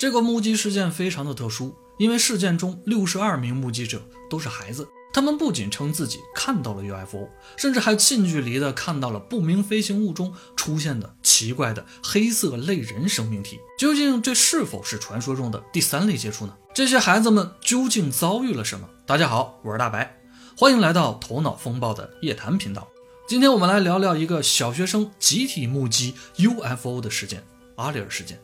这个目击事件非常的特殊，因为事件中六十二名目击者都是孩子。他们不仅称自己看到了 UFO，甚至还近距离的看到了不明飞行物中出现的奇怪的黑色类人生命体。究竟这是否是传说中的第三类接触呢？这些孩子们究竟遭遇了什么？大家好，我是大白，欢迎来到头脑风暴的夜谈频道。今天我们来聊聊一个小学生集体目击 UFO 的事件——阿里尔事件。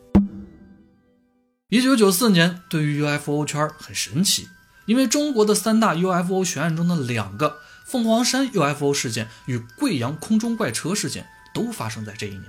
一九九四年，对于 UFO 圈很神奇。因为中国的三大 UFO 悬案中的两个凤凰山 UFO 事件与贵阳空中怪车事件都发生在这一年。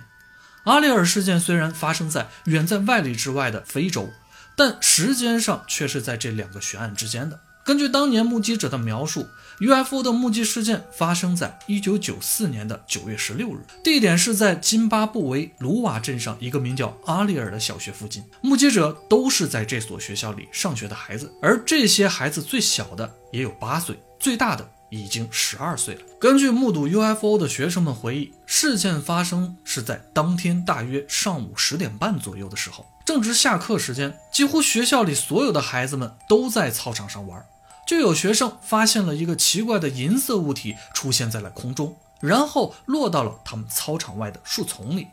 阿里尔事件虽然发生在远在万里之外的非洲，但时间上却是在这两个悬案之间的。根据当年目击者的描述，UFO 的目击事件发生在1994年的9月16日，地点是在津巴布韦卢瓦镇上一个名叫阿里尔的小学附近。目击者都是在这所学校里上学的孩子，而这些孩子最小的也有八岁，最大的已经十二岁了。根据目睹 UFO 的学生们回忆，事件发生是在当天大约上午十点半左右的时候，正值下课时间，几乎学校里所有的孩子们都在操场上玩。就有学生发现了一个奇怪的银色物体出现在了空中，然后落到了他们操场外的树丛里，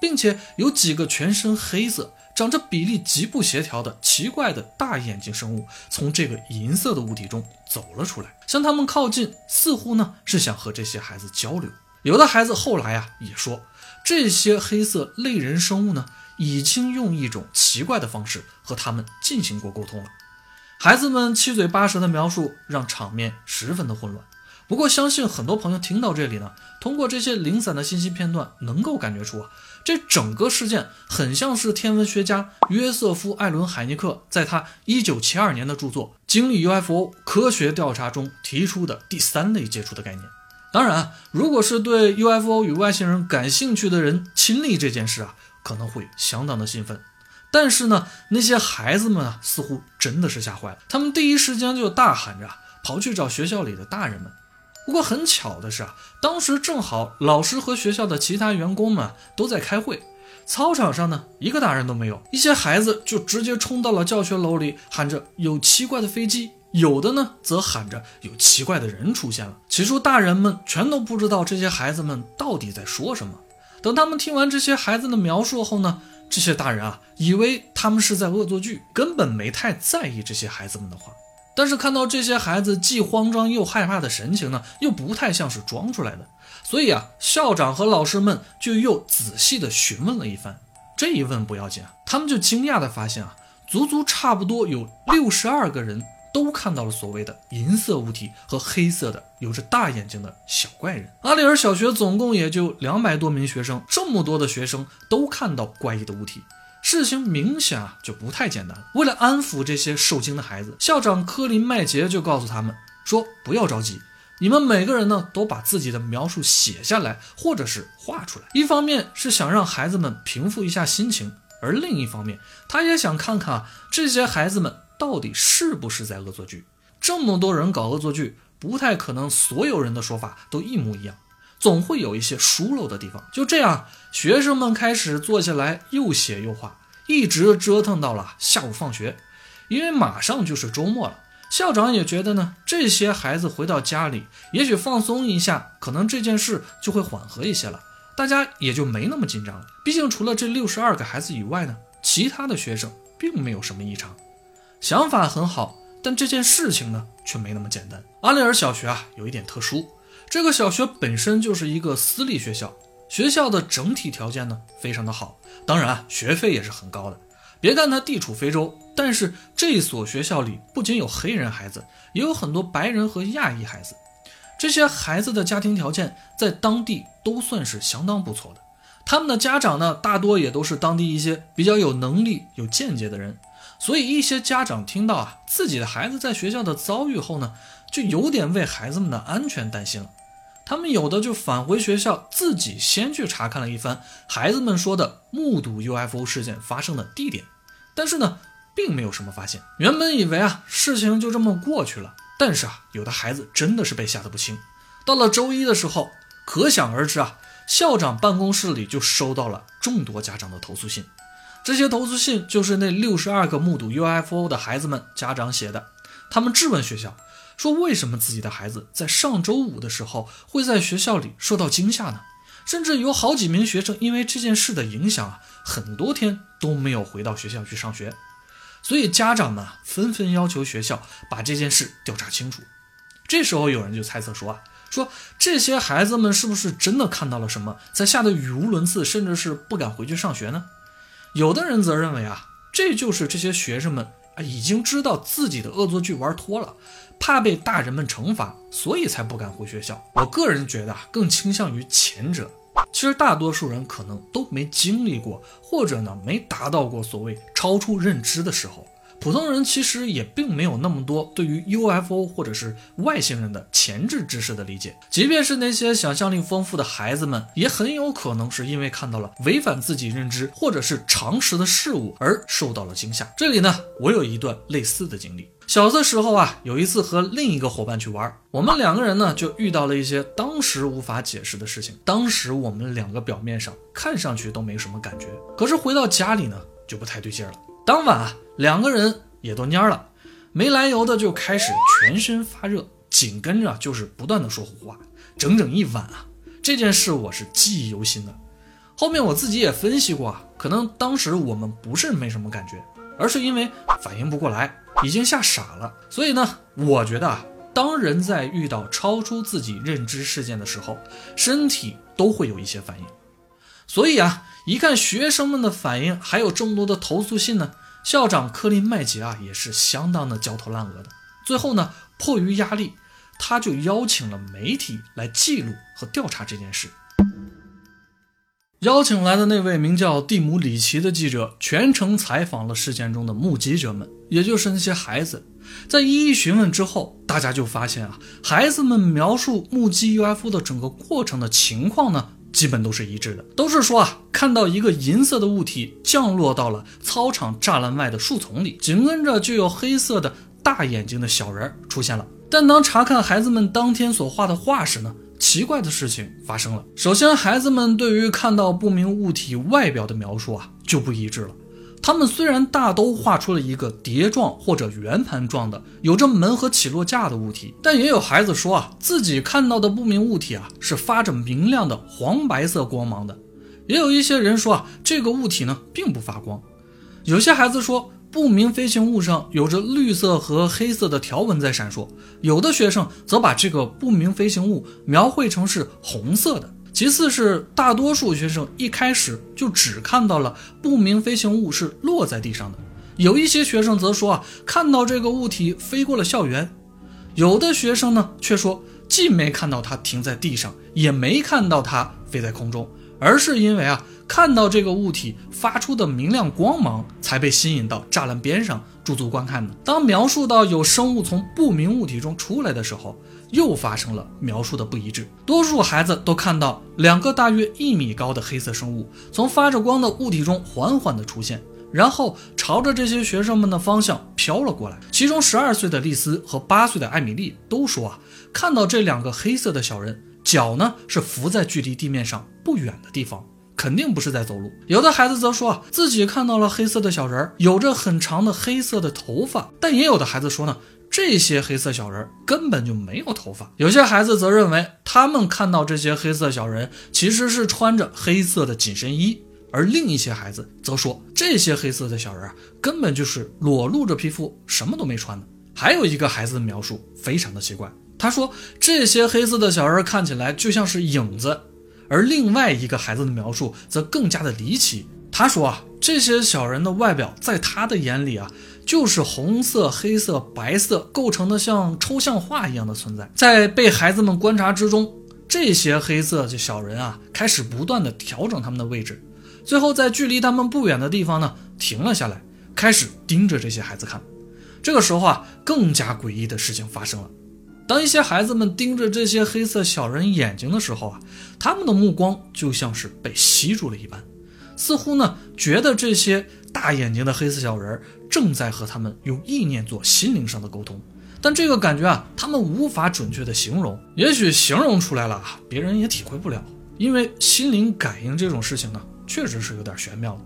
并且有几个全身黑色、长着比例极不协调的奇怪的大眼睛生物从这个银色的物体中走了出来，向他们靠近，似乎呢是想和这些孩子交流。有的孩子后来啊也说，这些黑色类人生物呢已经用一种奇怪的方式和他们进行过沟通了。孩子们七嘴八舌的描述让场面十分的混乱。不过，相信很多朋友听到这里呢，通过这些零散的信息片段，能够感觉出啊，这整个事件很像是天文学家约瑟夫·艾伦·海尼克在他1972年的著作《经历 UFO 科学调查》中提出的第三类接触的概念。当然，如果是对 UFO 与外星人感兴趣的人亲历这件事啊，可能会相当的兴奋。但是呢，那些孩子们啊，似乎真的是吓坏了。他们第一时间就大喊着跑去找学校里的大人们。不过很巧的是啊，当时正好老师和学校的其他员工们都在开会，操场上呢一个大人都没有。一些孩子就直接冲到了教学楼里，喊着有奇怪的飞机；有的呢则喊着有奇怪的人出现了。起初大人们全都不知道这些孩子们到底在说什么。等他们听完这些孩子的描述后呢？这些大人啊，以为他们是在恶作剧，根本没太在意这些孩子们的话。但是看到这些孩子既慌张又害怕的神情呢，又不太像是装出来的。所以啊，校长和老师们就又仔细的询问了一番。这一问不要紧啊，他们就惊讶的发现啊，足足差不多有六十二个人。都看到了所谓的银色物体和黑色的有着大眼睛的小怪人。阿里尔小学总共也就两百多名学生，这么多的学生都看到怪异的物体，事情明显啊就不太简单。为了安抚这些受惊的孩子，校长科林麦杰就告诉他们说：“不要着急，你们每个人呢都把自己的描述写下来，或者是画出来。一方面是想让孩子们平复一下心情，而另一方面他也想看看啊这些孩子们。”到底是不是在恶作剧？这么多人搞恶作剧，不太可能所有人的说法都一模一样，总会有一些疏漏的地方。就这样，学生们开始坐下来又写又画，一直折腾到了下午放学。因为马上就是周末了，校长也觉得呢，这些孩子回到家里，也许放松一下，可能这件事就会缓和一些了，大家也就没那么紧张了。毕竟除了这六十二个孩子以外呢，其他的学生并没有什么异常。想法很好，但这件事情呢却没那么简单。阿里尔小学啊有一点特殊，这个小学本身就是一个私立学校，学校的整体条件呢非常的好，当然啊学费也是很高的。别看它地处非洲，但是这所学校里不仅有黑人孩子，也有很多白人和亚裔孩子。这些孩子的家庭条件在当地都算是相当不错的，他们的家长呢大多也都是当地一些比较有能力、有见解的人。所以，一些家长听到啊自己的孩子在学校的遭遇后呢，就有点为孩子们的安全担心了。他们有的就返回学校，自己先去查看了一番孩子们说的目睹 UFO 事件发生的地点，但是呢，并没有什么发现。原本以为啊事情就这么过去了，但是啊有的孩子真的是被吓得不轻。到了周一的时候，可想而知啊，校长办公室里就收到了众多家长的投诉信。这些投诉信就是那六十二个目睹 UFO 的孩子们家长写的。他们质问学校，说为什么自己的孩子在上周五的时候会在学校里受到惊吓呢？甚至有好几名学生因为这件事的影响啊，很多天都没有回到学校去上学。所以家长们纷纷要求学校把这件事调查清楚。这时候有人就猜测说啊，说这些孩子们是不是真的看到了什么，才吓得语无伦次，甚至是不敢回去上学呢？有的人则认为啊，这就是这些学生们啊已经知道自己的恶作剧玩脱了，怕被大人们惩罚，所以才不敢回学校。我个人觉得啊，更倾向于前者。其实大多数人可能都没经历过，或者呢没达到过所谓超出认知的时候。普通人其实也并没有那么多对于 UFO 或者是外星人的前置知识的理解，即便是那些想象力丰富的孩子们，也很有可能是因为看到了违反自己认知或者是常识的事物而受到了惊吓。这里呢，我有一段类似的经历。小的时候啊，有一次和另一个伙伴去玩，我们两个人呢就遇到了一些当时无法解释的事情。当时我们两个表面上看上去都没什么感觉，可是回到家里呢就不太对劲了。当晚啊，两个人也都蔫了，没来由的就开始全身发热，紧跟着就是不断的说胡话，整整一晚啊。这件事我是记忆犹新的。后面我自己也分析过啊，可能当时我们不是没什么感觉，而是因为反应不过来，已经吓傻了。所以呢，我觉得啊，当人在遇到超出自己认知事件的时候，身体都会有一些反应。所以啊。一看学生们的反应，还有这么多的投诉信呢，校长科林麦杰啊也是相当的焦头烂额的。最后呢，迫于压力，他就邀请了媒体来记录和调查这件事。邀请来的那位名叫蒂姆·里奇的记者，全程采访了事件中的目击者们，也就是那些孩子。在一一询问之后，大家就发现啊，孩子们描述目击 UFO 的整个过程的情况呢。基本都是一致的，都是说啊，看到一个银色的物体降落到了操场栅栏外的树丛里，紧跟着就有黑色的大眼睛的小人出现了。但当查看孩子们当天所画的画时呢，奇怪的事情发生了。首先，孩子们对于看到不明物体外表的描述啊就不一致了。他们虽然大都画出了一个碟状或者圆盘状的有着门和起落架的物体，但也有孩子说啊，自己看到的不明物体啊是发着明亮的黄白色光芒的。也有一些人说啊，这个物体呢并不发光。有些孩子说，不明飞行物上有着绿色和黑色的条纹在闪烁。有的学生则把这个不明飞行物描绘成是红色的。其次是大多数学生一开始就只看到了不明飞行物是落在地上的，有一些学生则说啊看到这个物体飞过了校园，有的学生呢却说既没看到它停在地上，也没看到它飞在空中，而是因为啊看到这个物体发出的明亮光芒才被吸引到栅栏边上驻足观看的。当描述到有生物从不明物体中出来的时候。又发生了描述的不一致，多数孩子都看到两个大约一米高的黑色生物从发着光的物体中缓缓地出现，然后朝着这些学生们的方向飘了过来。其中十二岁的丽丝和八岁的艾米丽都说啊，看到这两个黑色的小人脚呢是浮在距离地面上不远的地方，肯定不是在走路。有的孩子则说啊，自己看到了黑色的小人儿有着很长的黑色的头发，但也有的孩子说呢。这些黑色小人根本就没有头发。有些孩子则认为，他们看到这些黑色小人其实是穿着黑色的紧身衣，而另一些孩子则说，这些黑色的小人啊，根本就是裸露着皮肤，什么都没穿的。还有一个孩子的描述非常的奇怪，他说这些黑色的小人看起来就像是影子，而另外一个孩子的描述则更加的离奇。他说啊，这些小人的外表在他的眼里啊。就是红色、黑色、白色构成的像抽象画一样的存在，在被孩子们观察之中，这些黑色的小人啊，开始不断的调整他们的位置，最后在距离他们不远的地方呢，停了下来，开始盯着这些孩子看。这个时候啊，更加诡异的事情发生了。当一些孩子们盯着这些黑色小人眼睛的时候啊，他们的目光就像是被吸住了一般，似乎呢，觉得这些大眼睛的黑色小人。正在和他们用意念做心灵上的沟通，但这个感觉啊，他们无法准确的形容。也许形容出来了，别人也体会不了，因为心灵感应这种事情呢，确实是有点玄妙的。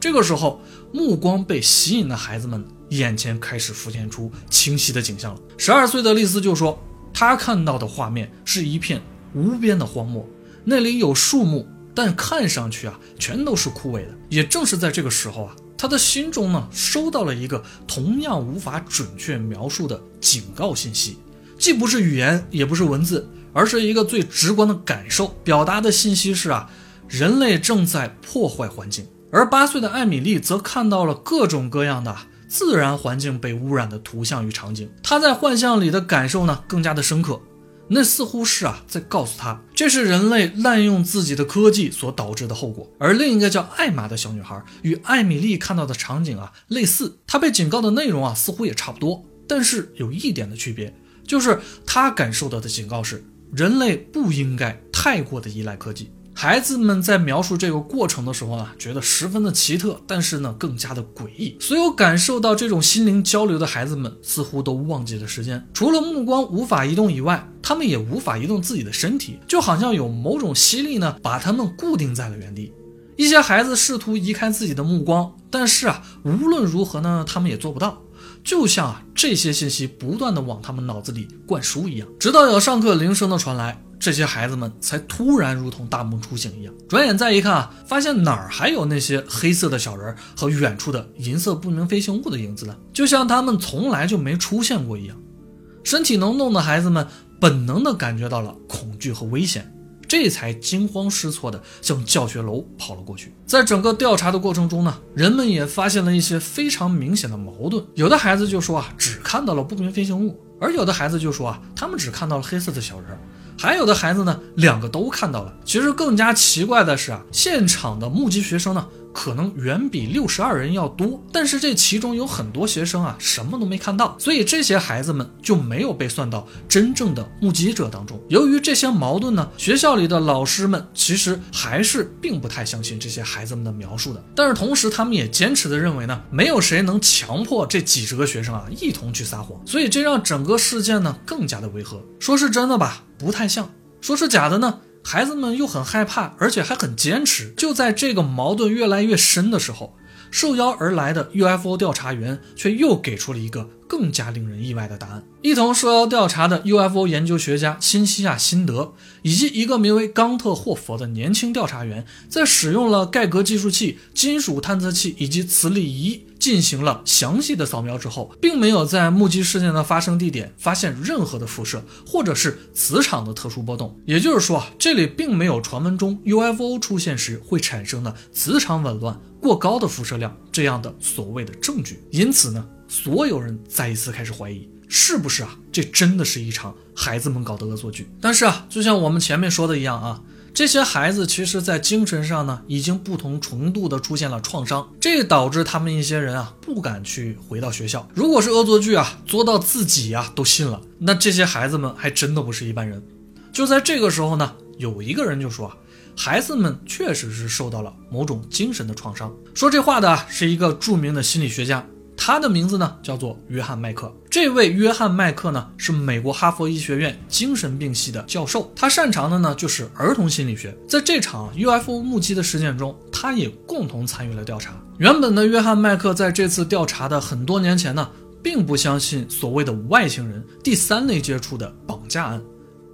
这个时候，目光被吸引的孩子们眼前开始浮现出清晰的景象了。十二岁的丽丝就说，她看到的画面是一片无边的荒漠，那里有树木，但看上去啊，全都是枯萎的。也正是在这个时候啊，他的心中呢，收到了一个同样无法准确描述的警告信息，既不是语言，也不是文字，而是一个最直观的感受。表达的信息是啊，人类正在破坏环境。而八岁的艾米丽则看到了各种各样的自然环境被污染的图像与场景，她在幻象里的感受呢更加的深刻。那似乎是啊在告诉她，这是人类滥用自己的科技所导致的后果。而另一个叫艾玛的小女孩与艾米丽看到的场景啊类似，她被警告的内容啊似乎也差不多，但是有一点的区别，就是她感受到的警告是人类不应该太过的依赖科技。孩子们在描述这个过程的时候呢，觉得十分的奇特，但是呢，更加的诡异。所有感受到这种心灵交流的孩子们，似乎都忘记了时间。除了目光无法移动以外，他们也无法移动自己的身体，就好像有某种吸力呢，把他们固定在了原地。一些孩子试图移开自己的目光，但是啊，无论如何呢，他们也做不到。就像啊，这些信息不断的往他们脑子里灌输一样，直到有上课铃声的传来。这些孩子们才突然如同大梦初醒一样，转眼再一看啊，发现哪儿还有那些黑色的小人和远处的银色不明飞行物的影子呢？就像他们从来就没出现过一样。身体能动的孩子们本能地感觉到了恐惧和危险，这才惊慌失措地向教学楼跑了过去。在整个调查的过程中呢，人们也发现了一些非常明显的矛盾。有的孩子就说啊，只看到了不明飞行物，而有的孩子就说啊，他们只看到了黑色的小人。还有的孩子呢，两个都看到了。其实更加奇怪的是啊，现场的目击学生呢，可能远比六十二人要多，但是这其中有很多学生啊，什么都没看到，所以这些孩子们就没有被算到真正的目击者当中。由于这些矛盾呢，学校里的老师们其实还是并不太相信这些孩子们的描述的。但是同时，他们也坚持的认为呢，没有谁能强迫这几十个学生啊一同去撒谎，所以这让整个事件呢更加的违和。说是真的吧？不太像，说是假的呢，孩子们又很害怕，而且还很坚持。就在这个矛盾越来越深的时候，受邀而来的 UFO 调查员却又给出了一个更加令人意外的答案。一同受邀调查的 UFO 研究学家辛西亚·辛德以及一个名为冈特·霍佛的年轻调查员，在使用了盖格计数器、金属探测器以及磁力仪。进行了详细的扫描之后，并没有在目击事件的发生地点发现任何的辐射或者是磁场的特殊波动。也就是说，这里并没有传闻中 UFO 出现时会产生的磁场紊乱、过高的辐射量这样的所谓的证据。因此呢，所有人再一次开始怀疑，是不是啊，这真的是一场孩子们搞的恶作剧？但是啊，就像我们前面说的一样啊。这些孩子其实，在精神上呢，已经不同程度的出现了创伤，这导致他们一些人啊，不敢去回到学校。如果是恶作剧啊，作到自己呀都信了，那这些孩子们还真的不是一般人。就在这个时候呢，有一个人就说啊，孩子们确实是受到了某种精神的创伤。说这话的是一个著名的心理学家。他的名字呢叫做约翰麦克。这位约翰麦克呢是美国哈佛医学院精神病系的教授，他擅长的呢就是儿童心理学。在这场 UFO 目击的事件中，他也共同参与了调查。原本的约翰麦克在这次调查的很多年前呢，并不相信所谓的外星人、第三类接触的绑架案。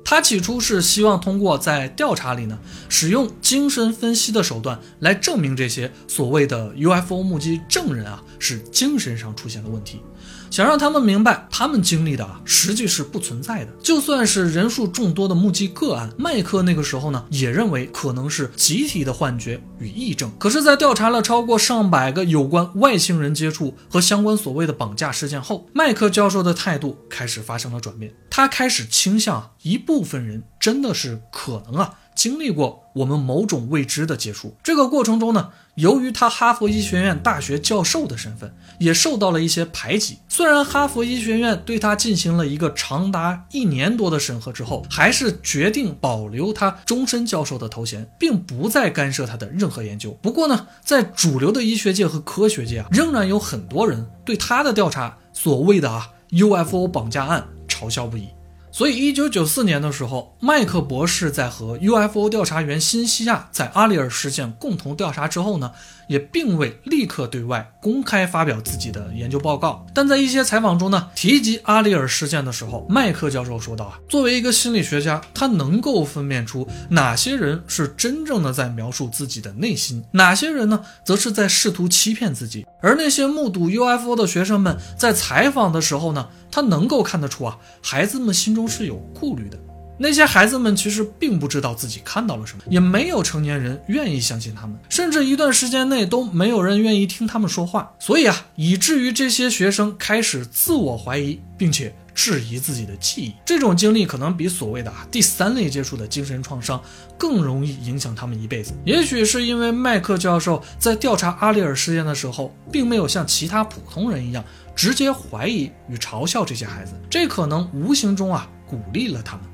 他起初是希望通过在调查里呢，使用精神分析的手段来证明这些所谓的 UFO 目击证人啊是精神上出现了问题。想让他们明白，他们经历的啊，实际是不存在的。就算是人数众多的目击个案，麦克那个时候呢，也认为可能是集体的幻觉与癔症。可是，在调查了超过上百个有关外星人接触和相关所谓的绑架事件后，麦克教授的态度开始发生了转变。他开始倾向一部分人真的是可能啊。经历过我们某种未知的接触，这个过程中呢，由于他哈佛医学院大学教授的身份，也受到了一些排挤。虽然哈佛医学院对他进行了一个长达一年多的审核之后，还是决定保留他终身教授的头衔，并不再干涉他的任何研究。不过呢，在主流的医学界和科学界啊，仍然有很多人对他的调查，所谓的啊 UFO 绑架案嘲笑不已。所以，一九九四年的时候，麦克博士在和 UFO 调查员新西亚在阿里尔事件共同调查之后呢，也并未立刻对外公开发表自己的研究报告。但在一些采访中呢，提及阿里尔事件的时候，麦克教授说道啊，作为一个心理学家，他能够分辨出哪些人是真正的在描述自己的内心，哪些人呢，则是在试图欺骗自己。而那些目睹 UFO 的学生们在采访的时候呢，他能够看得出啊，孩子们心中是有顾虑的。那些孩子们其实并不知道自己看到了什么，也没有成年人愿意相信他们，甚至一段时间内都没有人愿意听他们说话。所以啊，以至于这些学生开始自我怀疑，并且质疑自己的记忆。这种经历可能比所谓的啊第三类接触的精神创伤更容易影响他们一辈子。也许是因为麦克教授在调查阿里尔事件的时候，并没有像其他普通人一样直接怀疑与嘲笑这些孩子，这可能无形中啊鼓励了他们。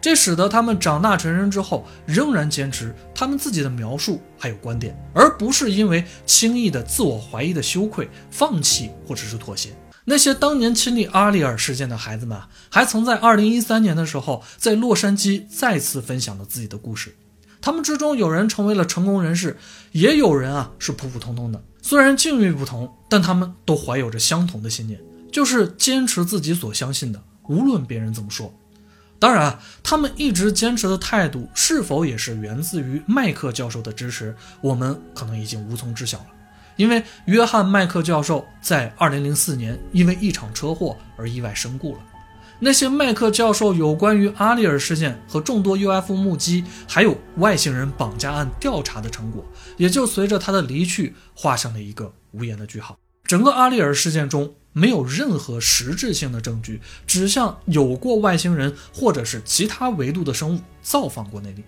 这使得他们长大成人之后，仍然坚持他们自己的描述还有观点，而不是因为轻易的自我怀疑的羞愧放弃或者是妥协。那些当年亲历阿里尔事件的孩子们，还曾在2013年的时候，在洛杉矶再次分享了自己的故事。他们之中有人成为了成功人士，也有人啊是普普通通的。虽然境遇不同，但他们都怀有着相同的信念，就是坚持自己所相信的，无论别人怎么说。当然，他们一直坚持的态度是否也是源自于麦克教授的支持，我们可能已经无从知晓了。因为约翰·麦克教授在2004年因为一场车祸而意外身故了。那些麦克教授有关于阿里尔事件和众多 UFO 目击，还有外星人绑架案调查的成果，也就随着他的离去画上了一个无言的句号。整个阿里尔事件中。没有任何实质性的证据指向有过外星人或者是其他维度的生物造访过那里，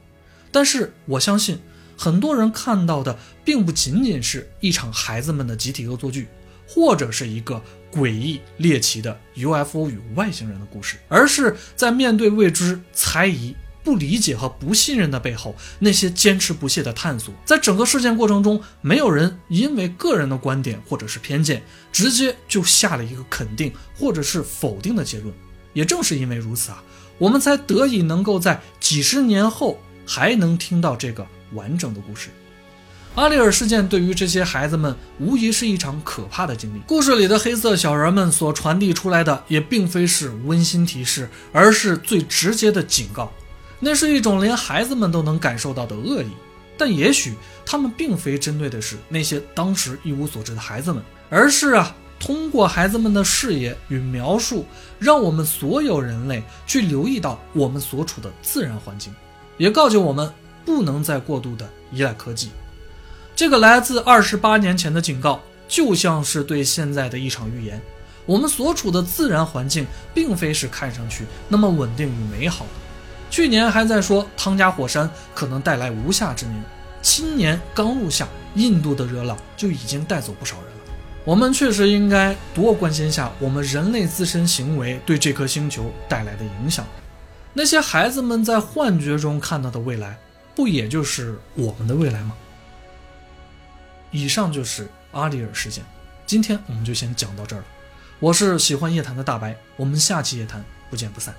但是我相信很多人看到的并不仅仅是一场孩子们的集体恶作剧，或者是一个诡异猎奇的 UFO 与外星人的故事，而是在面对未知、猜疑。不理解和不信任的背后，那些坚持不懈的探索，在整个事件过程中，没有人因为个人的观点或者是偏见，直接就下了一个肯定或者是否定的结论。也正是因为如此啊，我们才得以能够在几十年后还能听到这个完整的故事。阿里尔事件对于这些孩子们，无疑是一场可怕的经历。故事里的黑色小人们所传递出来的，也并非是温馨提示，而是最直接的警告。那是一种连孩子们都能感受到的恶意，但也许他们并非针对的是那些当时一无所知的孩子们，而是啊，通过孩子们的视野与描述，让我们所有人类去留意到我们所处的自然环境，也告诫我们不能再过度的依赖科技。这个来自二十八年前的警告，就像是对现在的一场预言。我们所处的自然环境，并非是看上去那么稳定与美好的。去年还在说汤加火山可能带来无夏之年，今年刚入夏，印度的热浪就已经带走不少人了。我们确实应该多关心下我们人类自身行为对这颗星球带来的影响。那些孩子们在幻觉中看到的未来，不也就是我们的未来吗？以上就是阿里尔事件，今天我们就先讲到这儿了。我是喜欢夜谈的大白，我们下期夜谈不见不散。